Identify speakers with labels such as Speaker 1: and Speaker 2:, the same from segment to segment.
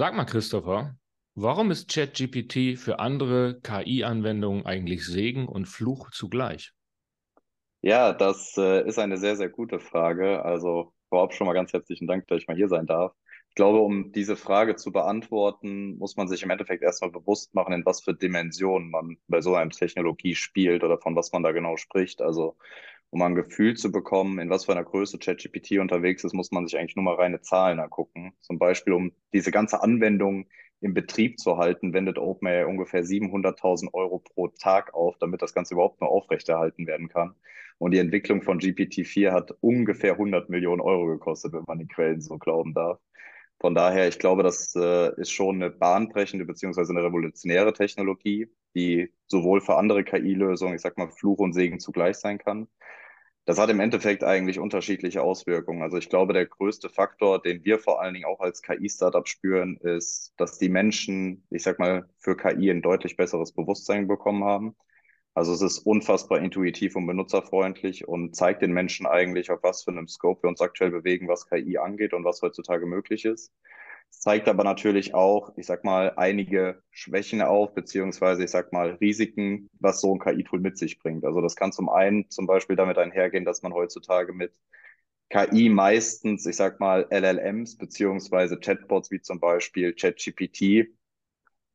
Speaker 1: Sag mal, Christopher, warum ist ChatGPT für andere KI-Anwendungen eigentlich Segen und Fluch zugleich?
Speaker 2: Ja, das äh, ist eine sehr, sehr gute Frage. Also vorab schon mal ganz herzlichen Dank, dass ich mal hier sein darf. Ich glaube, um diese Frage zu beantworten, muss man sich im Endeffekt erstmal bewusst machen, in was für Dimensionen man bei so einer Technologie spielt oder von was man da genau spricht. Also um ein Gefühl zu bekommen, in was für einer Größe ChatGPT unterwegs ist, muss man sich eigentlich nur mal reine Zahlen angucken. Zum Beispiel, um diese ganze Anwendung im Betrieb zu halten, wendet OpenAI ungefähr 700.000 Euro pro Tag auf, damit das Ganze überhaupt nur aufrechterhalten werden kann. Und die Entwicklung von GPT-4 hat ungefähr 100 Millionen Euro gekostet, wenn man den Quellen so glauben darf. Von daher, ich glaube, das äh, ist schon eine bahnbrechende beziehungsweise eine revolutionäre Technologie, die sowohl für andere KI-Lösungen, ich sag mal, Fluch und Segen zugleich sein kann. Das hat im Endeffekt eigentlich unterschiedliche Auswirkungen. Also ich glaube, der größte Faktor, den wir vor allen Dingen auch als KI-Startup spüren, ist, dass die Menschen, ich sag mal, für KI ein deutlich besseres Bewusstsein bekommen haben. Also es ist unfassbar intuitiv und benutzerfreundlich und zeigt den Menschen eigentlich, auf was für einem Scope wir uns aktuell bewegen, was KI angeht und was heutzutage möglich ist. Zeigt aber natürlich auch, ich sag mal, einige Schwächen auf, beziehungsweise ich sag mal Risiken, was so ein KI-Tool mit sich bringt. Also das kann zum einen zum Beispiel damit einhergehen, dass man heutzutage mit KI meistens, ich sag mal, LLMs beziehungsweise Chatbots wie zum Beispiel ChatGPT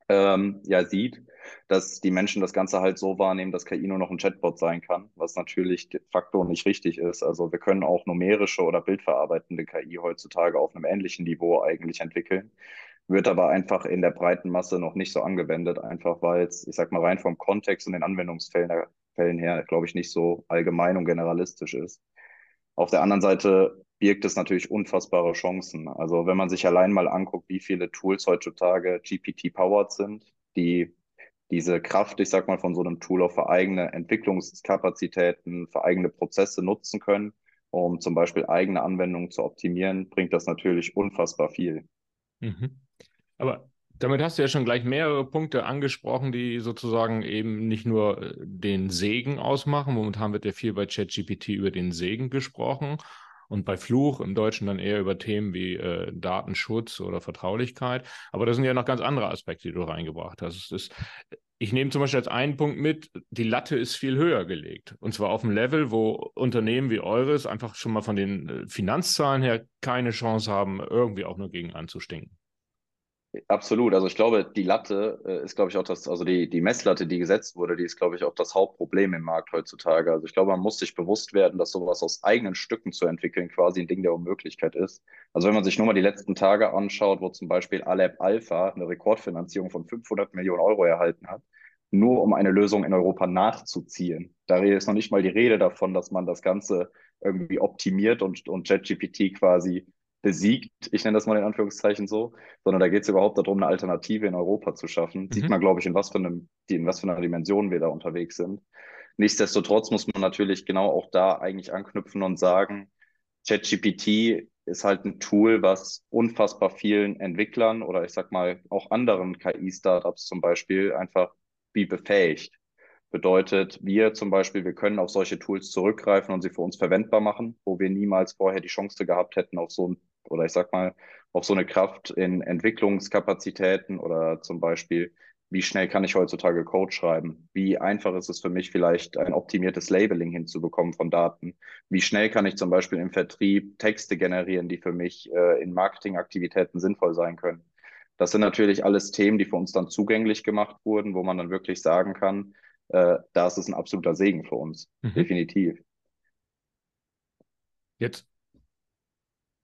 Speaker 2: ähm, ja sieht, dass die Menschen das Ganze halt so wahrnehmen, dass KI nur noch ein Chatbot sein kann, was natürlich de facto nicht richtig ist. Also wir können auch numerische oder bildverarbeitende KI heutzutage auf einem ähnlichen Niveau eigentlich entwickeln, wird aber einfach in der breiten Masse noch nicht so angewendet, einfach weil es, ich sag mal, rein vom Kontext und den Anwendungsfällen Fällen her, glaube ich, nicht so allgemein und generalistisch ist. Auf der anderen Seite birgt es natürlich unfassbare Chancen. Also wenn man sich allein mal anguckt, wie viele Tools heutzutage GPT-powered sind, die diese Kraft, ich sag mal, von so einem Tool auch für eigene Entwicklungskapazitäten, für eigene Prozesse nutzen können, um zum Beispiel eigene Anwendungen zu optimieren, bringt das natürlich unfassbar viel.
Speaker 1: Mhm. Aber damit hast du ja schon gleich mehrere Punkte angesprochen, die sozusagen eben nicht nur äh, den Segen ausmachen. Momentan wird ja viel bei ChatGPT über den Segen gesprochen und bei Fluch im Deutschen dann eher über Themen wie äh, Datenschutz oder Vertraulichkeit. Aber das sind ja noch ganz andere Aspekte, die du reingebracht hast. Ist, ich nehme zum Beispiel als einen Punkt mit, die Latte ist viel höher gelegt. Und zwar auf dem Level, wo Unternehmen wie eures einfach schon mal von den äh, Finanzzahlen her keine Chance haben, irgendwie auch nur gegen anzustinken.
Speaker 2: Absolut. Also ich glaube, die Latte äh, ist, glaube ich, auch das, also die, die Messlatte, die gesetzt wurde, die ist, glaube ich, auch das Hauptproblem im Markt heutzutage. Also ich glaube, man muss sich bewusst werden, dass sowas aus eigenen Stücken zu entwickeln quasi ein Ding der Unmöglichkeit ist. Also wenn man sich nur mal die letzten Tage anschaut, wo zum Beispiel Alep Alpha eine Rekordfinanzierung von 500 Millionen Euro erhalten hat, nur um eine Lösung in Europa nachzuziehen. Da ist noch nicht mal die Rede davon, dass man das Ganze irgendwie optimiert und, und ChatGPT quasi besiegt, ich nenne das mal in Anführungszeichen so, sondern da geht es überhaupt darum, eine Alternative in Europa zu schaffen. Mhm. Sieht man, glaube ich, in was, für einem, in was für einer Dimension wir da unterwegs sind. Nichtsdestotrotz muss man natürlich genau auch da eigentlich anknüpfen und sagen, ChatGPT ist halt ein Tool, was unfassbar vielen Entwicklern oder ich sag mal auch anderen KI-Startups zum Beispiel einfach wie befähigt. Bedeutet, wir zum Beispiel, wir können auf solche Tools zurückgreifen und sie für uns verwendbar machen, wo wir niemals vorher die Chance gehabt hätten, auf so ein oder ich sag mal, auch so eine Kraft in Entwicklungskapazitäten oder zum Beispiel, wie schnell kann ich heutzutage Code schreiben? Wie einfach ist es für mich vielleicht ein optimiertes Labeling hinzubekommen von Daten? Wie schnell kann ich zum Beispiel im Vertrieb Texte generieren, die für mich äh, in Marketingaktivitäten sinnvoll sein können? Das sind natürlich alles Themen, die für uns dann zugänglich gemacht wurden, wo man dann wirklich sagen kann, äh, das ist ein absoluter Segen für uns. Mhm. Definitiv.
Speaker 1: Jetzt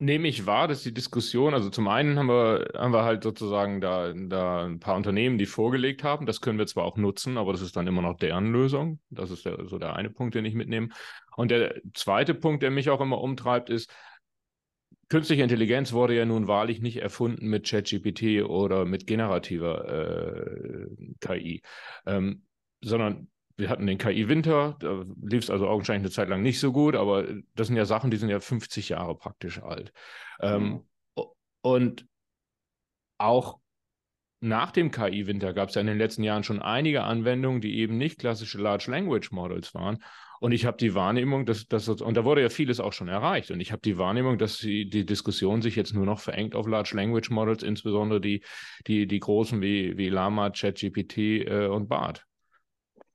Speaker 1: nehme ich wahr, dass die Diskussion, also zum einen haben wir, haben wir halt sozusagen da, da ein paar Unternehmen, die vorgelegt haben. Das können wir zwar auch nutzen, aber das ist dann immer noch deren Lösung. Das ist der, so der eine Punkt, den ich mitnehme. Und der zweite Punkt, der mich auch immer umtreibt, ist, künstliche Intelligenz wurde ja nun wahrlich nicht erfunden mit ChatGPT oder mit generativer äh, KI, ähm, sondern wir hatten den KI-Winter, da lief es also augenscheinlich eine Zeit lang nicht so gut, aber das sind ja Sachen, die sind ja 50 Jahre praktisch alt. Ähm, mhm. und auch nach dem KI-Winter gab es ja in den letzten Jahren schon einige Anwendungen, die eben nicht klassische Large Language Models waren. Und ich habe die Wahrnehmung, dass das, und da wurde ja vieles auch schon erreicht. Und ich habe die Wahrnehmung, dass die, die Diskussion sich jetzt nur noch verengt auf Large Language Models, insbesondere die, die, die großen wie, wie Lama, ChatGPT äh, und BART.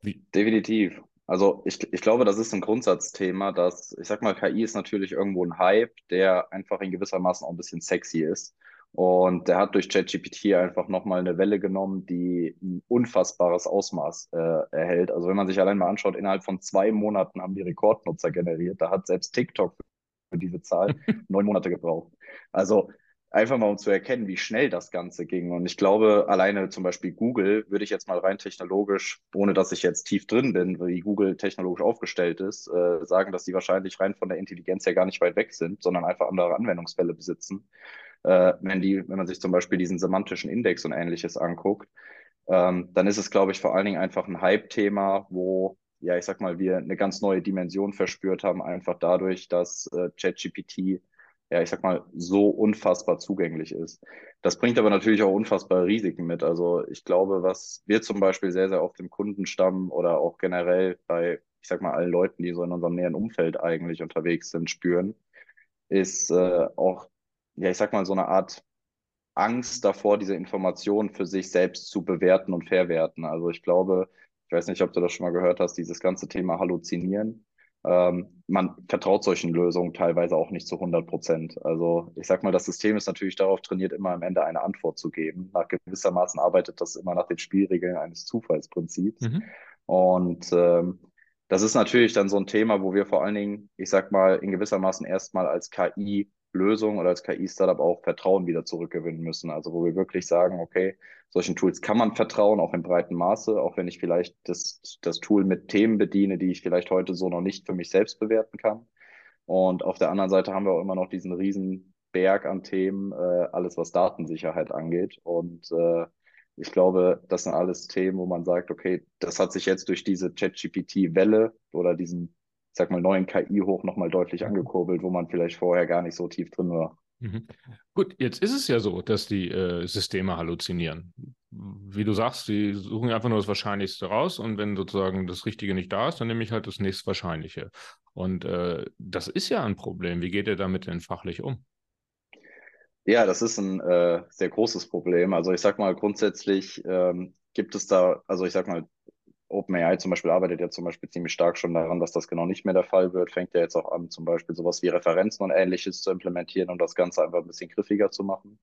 Speaker 2: Wie? Definitiv. Also ich, ich glaube, das ist ein Grundsatzthema, dass, ich sag mal, KI ist natürlich irgendwo ein Hype, der einfach in gewissermaßen auch ein bisschen sexy ist. Und der hat durch ChatGPT einfach nochmal eine Welle genommen, die ein unfassbares Ausmaß äh, erhält. Also wenn man sich allein mal anschaut, innerhalb von zwei Monaten haben die Rekordnutzer generiert. Da hat selbst TikTok für diese Zahl neun Monate gebraucht. Also einfach mal um zu erkennen, wie schnell das Ganze ging. Und ich glaube, alleine zum Beispiel Google würde ich jetzt mal rein technologisch, ohne dass ich jetzt tief drin bin, wie Google technologisch aufgestellt ist, äh, sagen, dass die wahrscheinlich rein von der Intelligenz her gar nicht weit weg sind, sondern einfach andere Anwendungsfälle besitzen äh, wenn, die, wenn man sich zum Beispiel diesen semantischen Index und ähnliches anguckt, ähm, dann ist es, glaube ich, vor allen Dingen einfach ein Hype-Thema, wo, ja, ich sag mal, wir eine ganz neue Dimension verspürt haben, einfach dadurch, dass äh, ChatGPT, ja, ich sag mal, so unfassbar zugänglich ist. Das bringt aber natürlich auch unfassbare Risiken mit. Also ich glaube, was wir zum Beispiel sehr, sehr oft im Kundenstamm oder auch generell bei, ich sag mal, allen Leuten, die so in unserem näheren Umfeld eigentlich unterwegs sind, spüren, ist äh, auch ja, ich sag mal, so eine Art Angst davor, diese Informationen für sich selbst zu bewerten und verwerten. Also ich glaube, ich weiß nicht, ob du das schon mal gehört hast, dieses ganze Thema Halluzinieren. Ähm, man vertraut solchen Lösungen teilweise auch nicht zu 100 Prozent. Also ich sag mal, das System ist natürlich darauf trainiert, immer am Ende eine Antwort zu geben. Nach gewissermaßen arbeitet das immer nach den Spielregeln eines Zufallsprinzips. Mhm. Und ähm, das ist natürlich dann so ein Thema, wo wir vor allen Dingen, ich sag mal, in gewissermaßen erstmal als KI Lösung oder als KI-Startup auch Vertrauen wieder zurückgewinnen müssen. Also wo wir wirklich sagen, okay, solchen Tools kann man vertrauen, auch in breitem Maße, auch wenn ich vielleicht das, das Tool mit Themen bediene, die ich vielleicht heute so noch nicht für mich selbst bewerten kann. Und auf der anderen Seite haben wir auch immer noch diesen riesen Berg an Themen, äh, alles was Datensicherheit angeht. Und äh, ich glaube, das sind alles Themen, wo man sagt, okay, das hat sich jetzt durch diese ChatGPT-Welle oder diesen sag mal, neuen KI hoch nochmal deutlich mhm. angekurbelt, wo man vielleicht vorher gar nicht so tief drin war.
Speaker 1: Mhm. Gut, jetzt ist es ja so, dass die äh, Systeme halluzinieren. Wie du sagst, die suchen einfach nur das Wahrscheinlichste raus und wenn sozusagen das Richtige nicht da ist, dann nehme ich halt das nächstwahrscheinliche. Und äh, das ist ja ein Problem. Wie geht ihr damit denn fachlich um?
Speaker 2: Ja, das ist ein äh, sehr großes Problem. Also ich sag mal, grundsätzlich ähm, gibt es da, also ich sag mal, OpenAI zum Beispiel arbeitet ja zum Beispiel ziemlich stark schon daran, dass das genau nicht mehr der Fall wird. Fängt ja jetzt auch an, zum Beispiel sowas wie Referenzen und ähnliches zu implementieren und das Ganze einfach ein bisschen griffiger zu machen.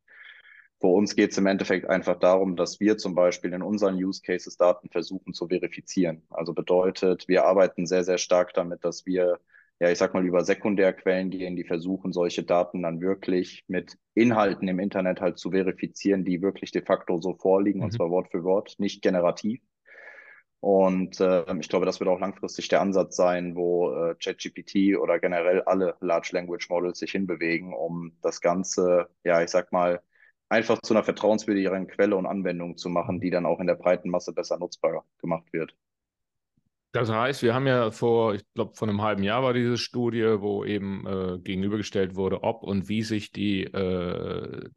Speaker 2: Für uns geht es im Endeffekt einfach darum, dass wir zum Beispiel in unseren Use Cases Daten versuchen zu verifizieren. Also bedeutet, wir arbeiten sehr, sehr stark damit, dass wir, ja, ich sag mal, über Sekundärquellen gehen, die versuchen, solche Daten dann wirklich mit Inhalten im Internet halt zu verifizieren, die wirklich de facto so vorliegen, mhm. und zwar Wort für Wort, nicht generativ. Und äh, ich glaube, das wird auch langfristig der Ansatz sein, wo äh, ChatGPT oder generell alle Large Language Models sich hinbewegen, um das Ganze, ja, ich sag mal, einfach zu einer vertrauenswürdigeren Quelle und Anwendung zu machen, die dann auch in der breiten Masse besser nutzbar gemacht wird.
Speaker 1: Das heißt, wir haben ja vor, ich glaube, vor einem halben Jahr war diese Studie, wo eben äh, gegenübergestellt wurde, ob und wie sich die äh,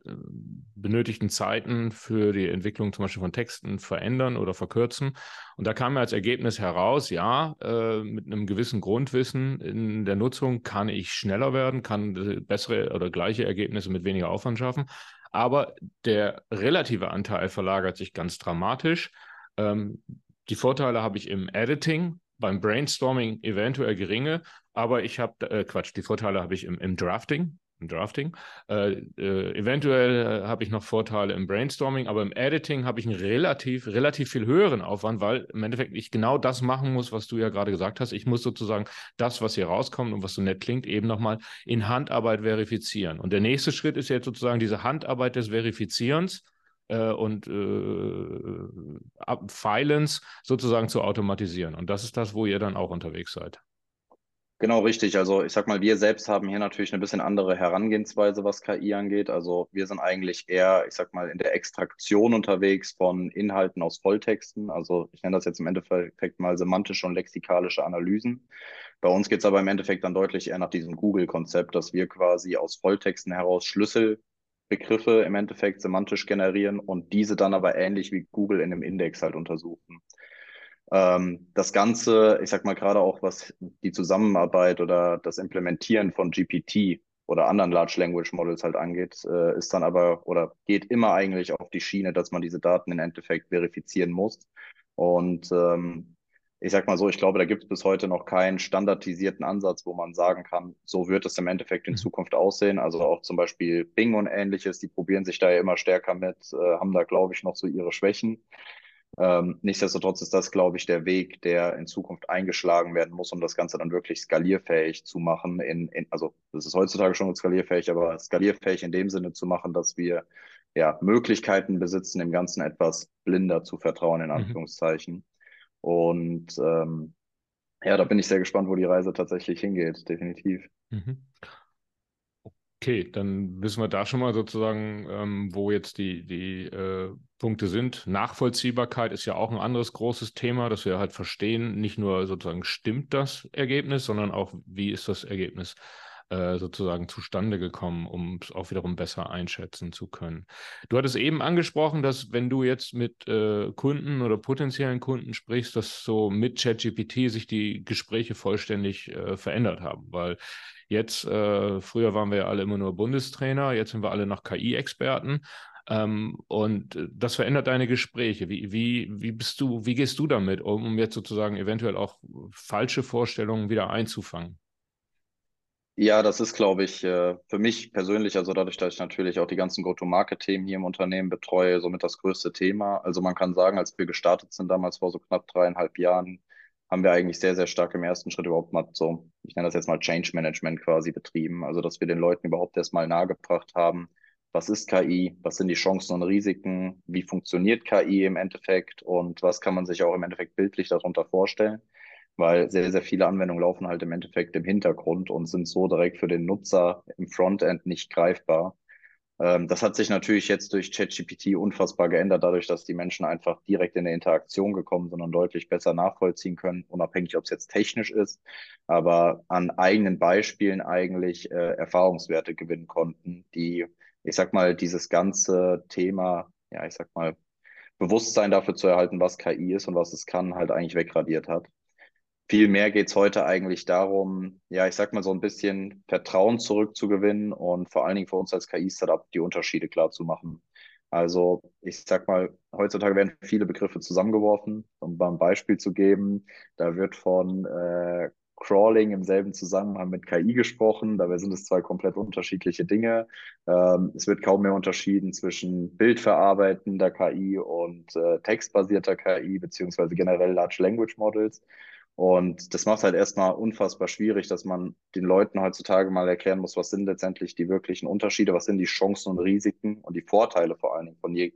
Speaker 1: benötigten Zeiten für die Entwicklung zum Beispiel von Texten verändern oder verkürzen. Und da kam ja als Ergebnis heraus, ja, äh, mit einem gewissen Grundwissen in der Nutzung kann ich schneller werden, kann bessere oder gleiche Ergebnisse mit weniger Aufwand schaffen. Aber der relative Anteil verlagert sich ganz dramatisch. Ähm, die Vorteile habe ich im Editing, beim Brainstorming eventuell geringe, aber ich habe, äh, Quatsch, die Vorteile habe ich im, im Drafting, im Drafting. Äh, äh, eventuell äh, habe ich noch Vorteile im Brainstorming, aber im Editing habe ich einen relativ, relativ viel höheren Aufwand, weil im Endeffekt ich genau das machen muss, was du ja gerade gesagt hast. Ich muss sozusagen das, was hier rauskommt und was so nett klingt, eben nochmal in Handarbeit verifizieren. Und der nächste Schritt ist jetzt sozusagen diese Handarbeit des Verifizierens äh, und äh, Filens sozusagen zu automatisieren. Und das ist das, wo ihr dann auch unterwegs seid.
Speaker 2: Genau, richtig. Also ich sag mal, wir selbst haben hier natürlich eine bisschen andere Herangehensweise, was KI angeht. Also wir sind eigentlich eher, ich sag mal, in der Extraktion unterwegs von Inhalten aus Volltexten. Also ich nenne das jetzt im Endeffekt mal semantische und lexikalische Analysen. Bei uns geht es aber im Endeffekt dann deutlich eher nach diesem Google-Konzept, dass wir quasi aus Volltexten heraus Schlüssel Begriffe im Endeffekt semantisch generieren und diese dann aber ähnlich wie Google in einem Index halt untersuchen. Ähm, das Ganze, ich sag mal gerade auch, was die Zusammenarbeit oder das Implementieren von GPT oder anderen Large Language Models halt angeht, äh, ist dann aber oder geht immer eigentlich auf die Schiene, dass man diese Daten im Endeffekt verifizieren muss. Und ähm, ich sag mal so, ich glaube, da gibt es bis heute noch keinen standardisierten Ansatz, wo man sagen kann, so wird es im Endeffekt in mhm. Zukunft aussehen. Also auch zum Beispiel Bing und ähnliches, die probieren sich da ja immer stärker mit, äh, haben da, glaube ich, noch so ihre Schwächen. Ähm, nichtsdestotrotz ist das, glaube ich, der Weg, der in Zukunft eingeschlagen werden muss, um das Ganze dann wirklich skalierfähig zu machen. In, in, also das ist heutzutage schon skalierfähig, aber skalierfähig in dem Sinne zu machen, dass wir ja Möglichkeiten besitzen, dem Ganzen etwas blinder zu vertrauen, in mhm. Anführungszeichen. Mhm. Und ähm, ja, da bin ich sehr gespannt, wo die Reise tatsächlich hingeht, definitiv. Mhm.
Speaker 1: Okay, dann wissen wir da schon mal sozusagen, ähm, wo jetzt die, die äh, Punkte sind. Nachvollziehbarkeit ist ja auch ein anderes großes Thema, dass wir halt verstehen, nicht nur sozusagen stimmt das Ergebnis, sondern auch, wie ist das Ergebnis äh, sozusagen zustande gekommen, um es auch wiederum besser einschätzen zu können. Du hattest eben angesprochen, dass wenn du jetzt mit äh, Kunden oder potenziellen Kunden sprichst, dass so mit ChatGPT sich die Gespräche vollständig äh, verändert haben, weil jetzt, äh, früher waren wir ja alle immer nur Bundestrainer, jetzt sind wir alle noch KI-Experten. Ähm, und das verändert deine Gespräche. Wie, wie, wie bist du, wie gehst du damit, um, um jetzt sozusagen eventuell auch falsche Vorstellungen wieder einzufangen?
Speaker 2: Ja, das ist, glaube ich, äh, für mich persönlich, also dadurch, dass ich natürlich auch die ganzen Go-to-Market-Themen hier im Unternehmen betreue, somit das größte Thema. Also man kann sagen, als wir gestartet sind, damals vor so knapp dreieinhalb Jahren, haben wir eigentlich sehr, sehr stark im ersten Schritt überhaupt mal so, ich nenne das jetzt mal Change Management quasi betrieben. Also dass wir den Leuten überhaupt erstmal nahegebracht haben, was ist KI, was sind die Chancen und Risiken, wie funktioniert KI im Endeffekt und was kann man sich auch im Endeffekt bildlich darunter vorstellen weil sehr, sehr viele Anwendungen laufen halt im Endeffekt im Hintergrund und sind so direkt für den Nutzer im Frontend nicht greifbar. Ähm, das hat sich natürlich jetzt durch ChatGPT unfassbar geändert, dadurch, dass die Menschen einfach direkt in der Interaktion gekommen sind und deutlich besser nachvollziehen können, unabhängig, ob es jetzt technisch ist, aber an eigenen Beispielen eigentlich äh, Erfahrungswerte gewinnen konnten, die, ich sag mal, dieses ganze Thema, ja, ich sag mal, Bewusstsein dafür zu erhalten, was KI ist und was es kann, halt eigentlich wegradiert hat. Vielmehr geht es heute eigentlich darum, ja, ich sag mal so ein bisschen Vertrauen zurückzugewinnen und vor allen Dingen für uns als KI-Startup die Unterschiede klar zu machen. Also ich sag mal, heutzutage werden viele Begriffe zusammengeworfen, um mal ein Beispiel zu geben. Da wird von äh, Crawling im selben Zusammenhang mit KI gesprochen. Dabei sind es zwei komplett unterschiedliche Dinge. Ähm, es wird kaum mehr unterschieden zwischen bildverarbeitender KI und äh, textbasierter KI, beziehungsweise generell Large Language Models. Und das macht halt erstmal unfassbar schwierig, dass man den Leuten heutzutage mal erklären muss, was sind letztendlich die wirklichen Unterschiede, was sind die Chancen und Risiken und die Vorteile vor allen Dingen von, je,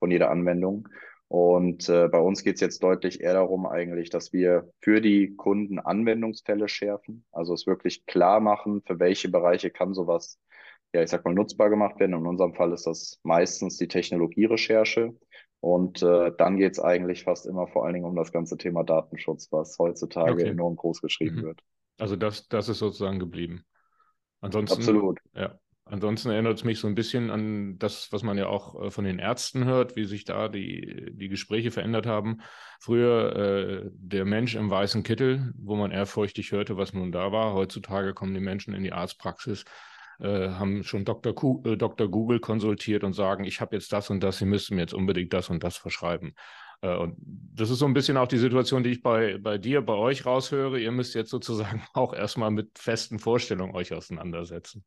Speaker 2: von jeder Anwendung. Und äh, bei uns geht es jetzt deutlich eher darum eigentlich, dass wir für die Kunden Anwendungsfälle schärfen, also es wirklich klar machen, für welche Bereiche kann sowas, ja, ich sag mal, nutzbar gemacht werden. In unserem Fall ist das meistens die Technologierecherche und äh, dann geht es eigentlich fast immer vor allen Dingen um das ganze Thema Datenschutz, was heutzutage okay. enorm groß geschrieben mhm. wird.
Speaker 1: Also das, das ist sozusagen geblieben. Ansonsten,
Speaker 2: Absolut.
Speaker 1: Ja. Ansonsten erinnert es mich so ein bisschen an das, was man ja auch äh, von den Ärzten hört, wie sich da die, die Gespräche verändert haben. Früher äh, der Mensch im weißen Kittel, wo man ehrfurchtig hörte, was nun da war. Heutzutage kommen die Menschen in die Arztpraxis äh, haben schon Dr. Ku äh, Dr. Google konsultiert und sagen, ich habe jetzt das und das, Sie müssen mir jetzt unbedingt das und das verschreiben. Äh, und das ist so ein bisschen auch die Situation, die ich bei, bei dir, bei euch raushöre. Ihr müsst jetzt sozusagen auch erstmal mit festen Vorstellungen euch auseinandersetzen.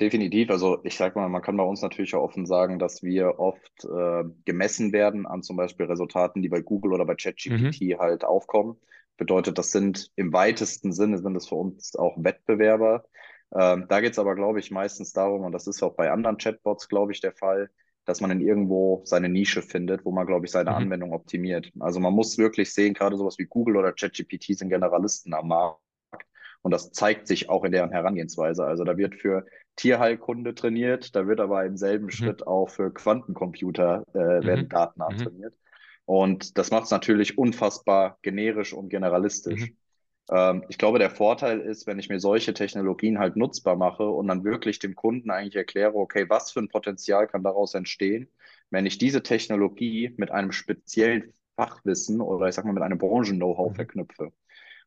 Speaker 2: Definitiv. Also ich sage mal, man kann bei uns natürlich auch offen sagen, dass wir oft äh, gemessen werden an zum Beispiel Resultaten, die bei Google oder bei ChatGPT mhm. halt aufkommen. Bedeutet, das sind im weitesten Sinne sind es für uns auch Wettbewerber, ähm, da geht es aber, glaube ich, meistens darum, und das ist auch bei anderen Chatbots, glaube ich, der Fall, dass man in irgendwo seine Nische findet, wo man, glaube ich, seine mhm. Anwendung optimiert. Also man muss wirklich sehen, gerade sowas wie Google oder ChatGPT sind Generalisten am Markt. Und das zeigt sich auch in deren Herangehensweise. Also da wird für Tierheilkunde trainiert, da wird aber im selben mhm. Schritt auch für Quantencomputer äh, werden mhm. Daten mhm. trainiert. Und das macht es natürlich unfassbar generisch und generalistisch. Ähm, ich glaube, der Vorteil ist, wenn ich mir solche Technologien halt nutzbar mache und dann wirklich dem Kunden eigentlich erkläre, okay, was für ein Potenzial kann daraus entstehen, wenn ich diese Technologie mit einem speziellen Fachwissen oder ich sag mal mit einem Branchen-Know-how mhm. verknüpfe.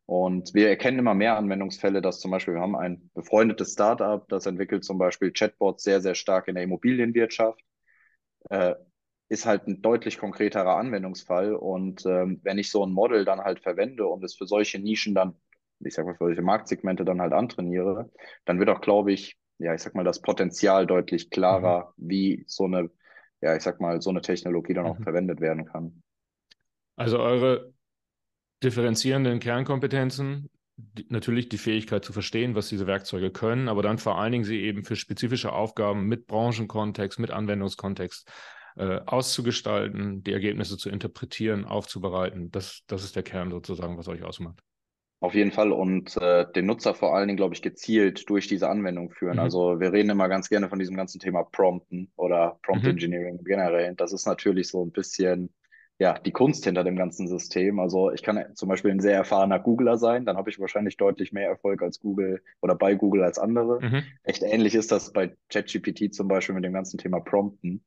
Speaker 2: Und wir erkennen immer mehr Anwendungsfälle, dass zum Beispiel wir haben ein befreundetes Startup, das entwickelt zum Beispiel Chatbots sehr, sehr stark in der Immobilienwirtschaft. Äh, ist halt ein deutlich konkreterer Anwendungsfall. Und ähm, wenn ich so ein Model dann halt verwende und es für solche Nischen dann, ich sag mal, für solche Marktsegmente dann halt antrainiere, dann wird auch, glaube ich, ja, ich sag mal, das Potenzial deutlich klarer, mhm. wie so eine, ja, ich sag mal, so eine Technologie dann auch mhm. verwendet werden kann.
Speaker 1: Also eure differenzierenden Kernkompetenzen, die, natürlich die Fähigkeit zu verstehen, was diese Werkzeuge können, aber dann vor allen Dingen sie eben für spezifische Aufgaben mit Branchenkontext, mit Anwendungskontext äh, auszugestalten, die Ergebnisse zu interpretieren, aufzubereiten. Das, das ist der Kern sozusagen, was euch ausmacht.
Speaker 2: Auf jeden Fall und äh, den Nutzer vor allen Dingen, glaube ich, gezielt durch diese Anwendung führen. Mhm. Also wir reden immer ganz gerne von diesem ganzen Thema Prompten oder Prompt mhm. Engineering generell. Das ist natürlich so ein bisschen ja, die Kunst hinter dem ganzen System. Also ich kann zum Beispiel ein sehr erfahrener Googler sein, dann habe ich wahrscheinlich deutlich mehr Erfolg als Google oder bei Google als andere. Mhm. Echt ähnlich ist das bei ChatGPT zum Beispiel mit dem ganzen Thema Prompten.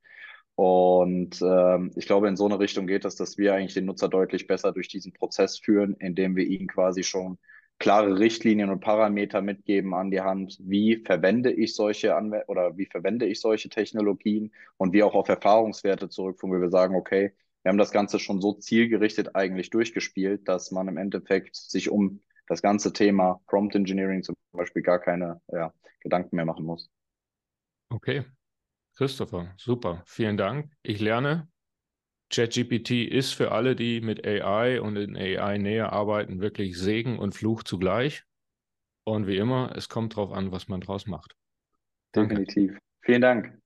Speaker 2: Und ähm, ich glaube, in so eine Richtung geht es, dass wir eigentlich den Nutzer deutlich besser durch diesen Prozess führen, indem wir ihnen quasi schon klare Richtlinien und Parameter mitgeben an die Hand, wie verwende ich solche Anw oder wie verwende ich solche Technologien und wir auch auf Erfahrungswerte zurückführen, wo wir sagen, okay, wir haben das Ganze schon so zielgerichtet eigentlich durchgespielt, dass man im Endeffekt sich um das ganze Thema Prompt Engineering zum Beispiel gar keine ja, Gedanken mehr machen muss.
Speaker 1: Okay. Christopher, super. Vielen Dank. Ich lerne. ChatGPT ist für alle, die mit AI und in AI näher arbeiten, wirklich Segen und Fluch zugleich. Und wie immer, es kommt darauf an, was man draus macht.
Speaker 2: Danke. Definitiv. Vielen Dank.